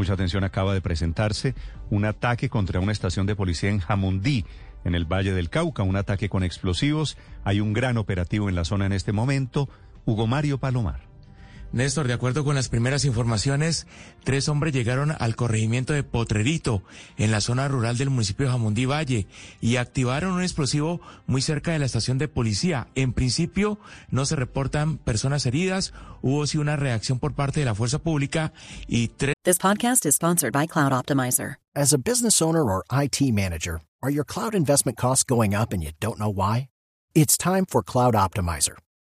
Mucha atención, acaba de presentarse un ataque contra una estación de policía en Jamundí, en el Valle del Cauca, un ataque con explosivos. Hay un gran operativo en la zona en este momento. Hugo Mario Palomar. Néstor, de acuerdo con las primeras informaciones, tres hombres llegaron al corregimiento de Potrerito, en la zona rural del municipio de Jamundí Valle, y activaron un explosivo muy cerca de la estación de policía. En principio, no se reportan personas heridas, hubo sí una reacción por parte de la fuerza pública y tres... This podcast is sponsored by Cloud Optimizer. As a business owner or IT manager, are your cloud investment costs going up and you don't know why? It's time for Cloud Optimizer.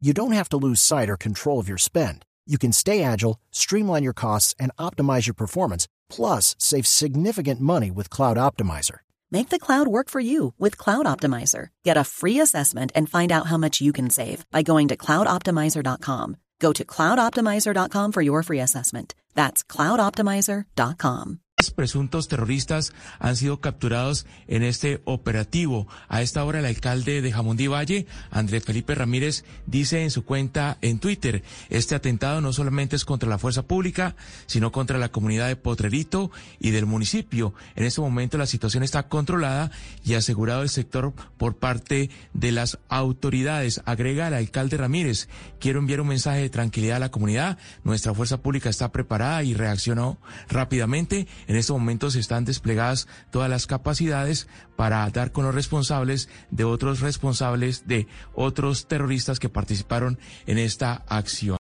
you don't have to lose sight or control of your spend. You can stay agile, streamline your costs, and optimize your performance, plus save significant money with Cloud Optimizer. Make the cloud work for you with Cloud Optimizer. Get a free assessment and find out how much you can save by going to cloudoptimizer.com. Go to cloudoptimizer.com for your free assessment. That's cloudoptimizer.com. presuntos terroristas han sido capturados en este operativo. A esta hora el alcalde de Jamundí Valle, Andrés Felipe Ramírez, dice en su cuenta en Twitter, este atentado no solamente es contra la fuerza pública, sino contra la comunidad de Potrerito y del municipio. En este momento la situación está controlada y asegurado el sector por parte de las autoridades. Agrega el alcalde Ramírez, quiero enviar un mensaje de tranquilidad a la comunidad. Nuestra fuerza pública está preparada y reaccionó rápidamente. En estos momentos están desplegadas todas las capacidades para dar con los responsables de otros responsables de otros terroristas que participaron en esta acción.